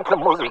Uncle Musik,